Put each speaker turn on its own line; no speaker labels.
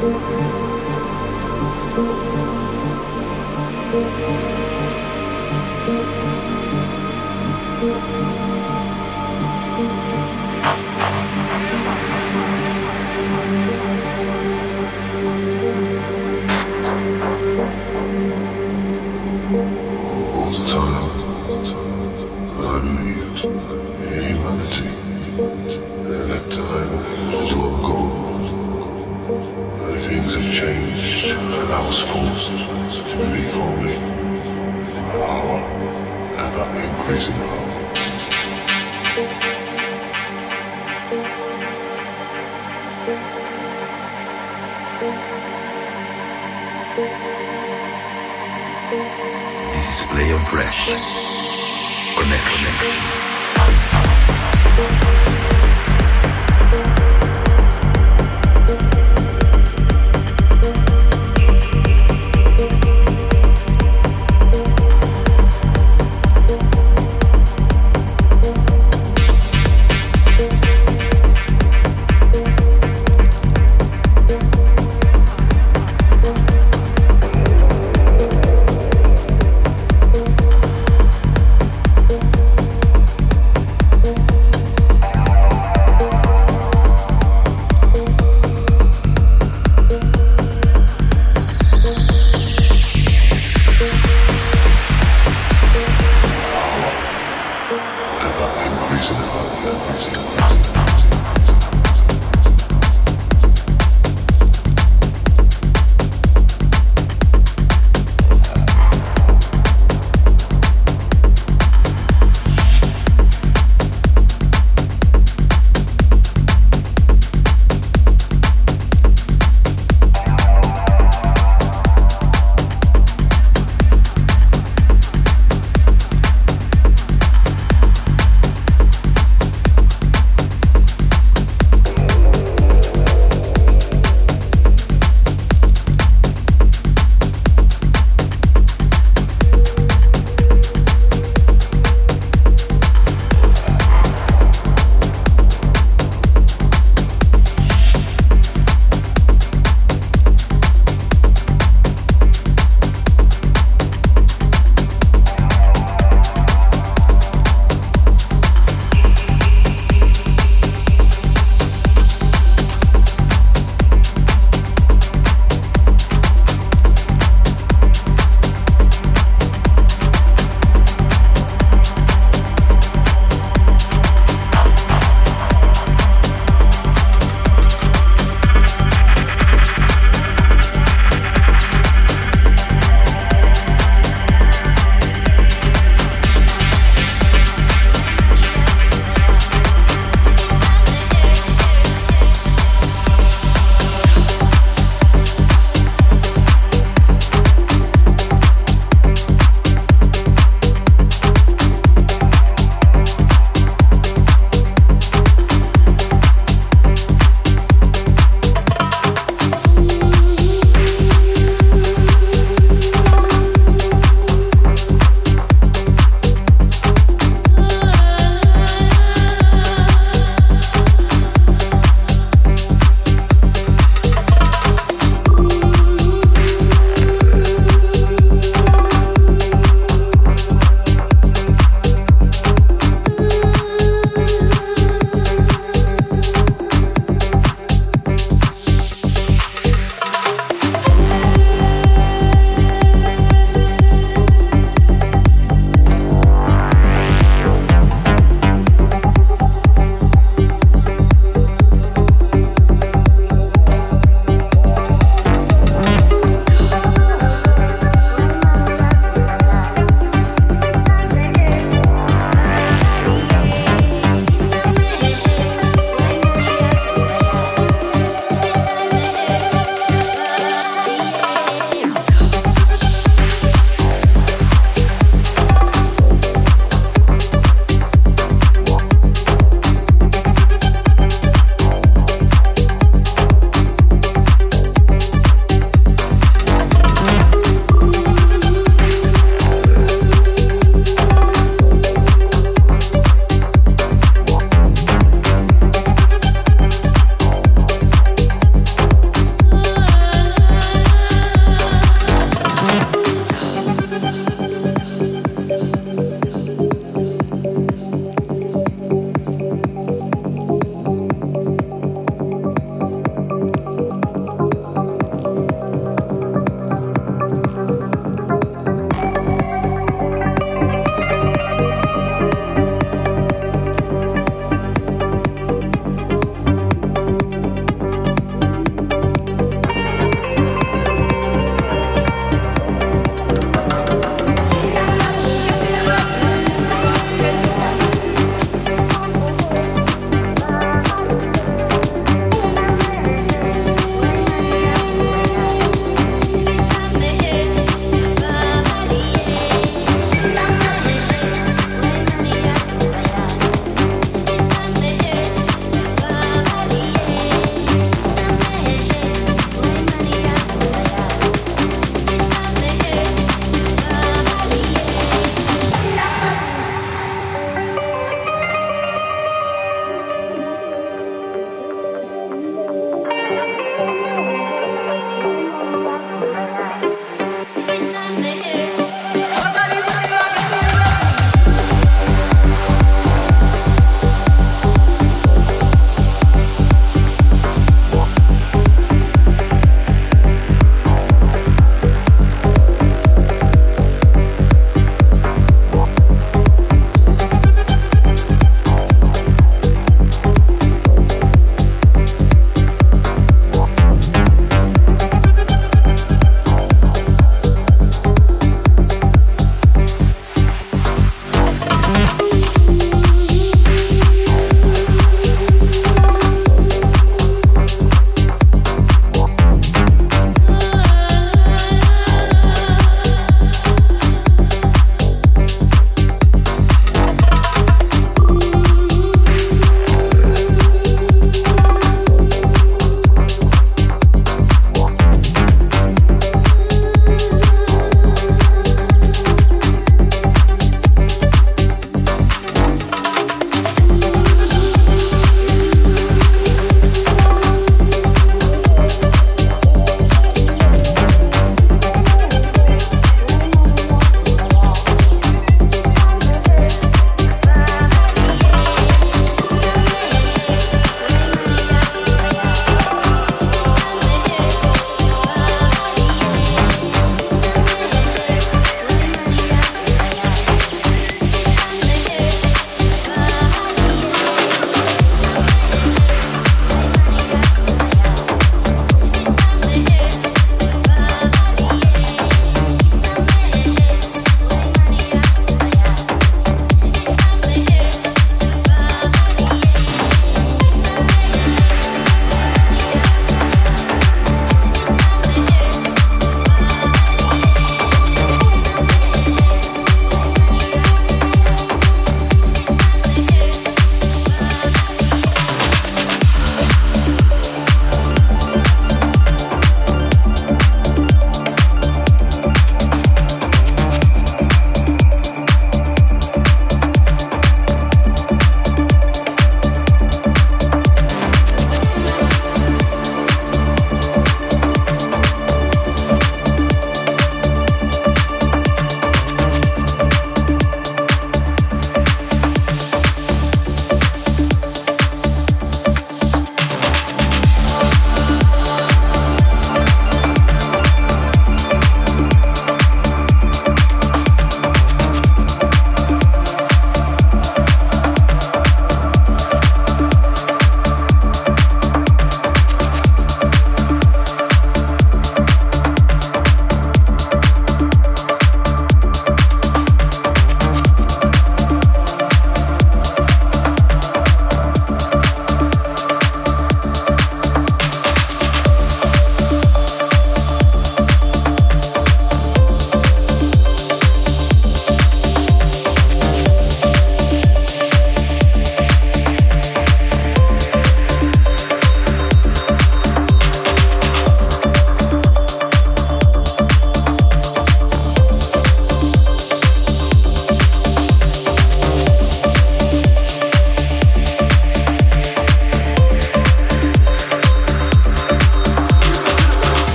Música
changed, and I was forced to believe only in power and the increasing power.
This is Play on Fresh. Connection.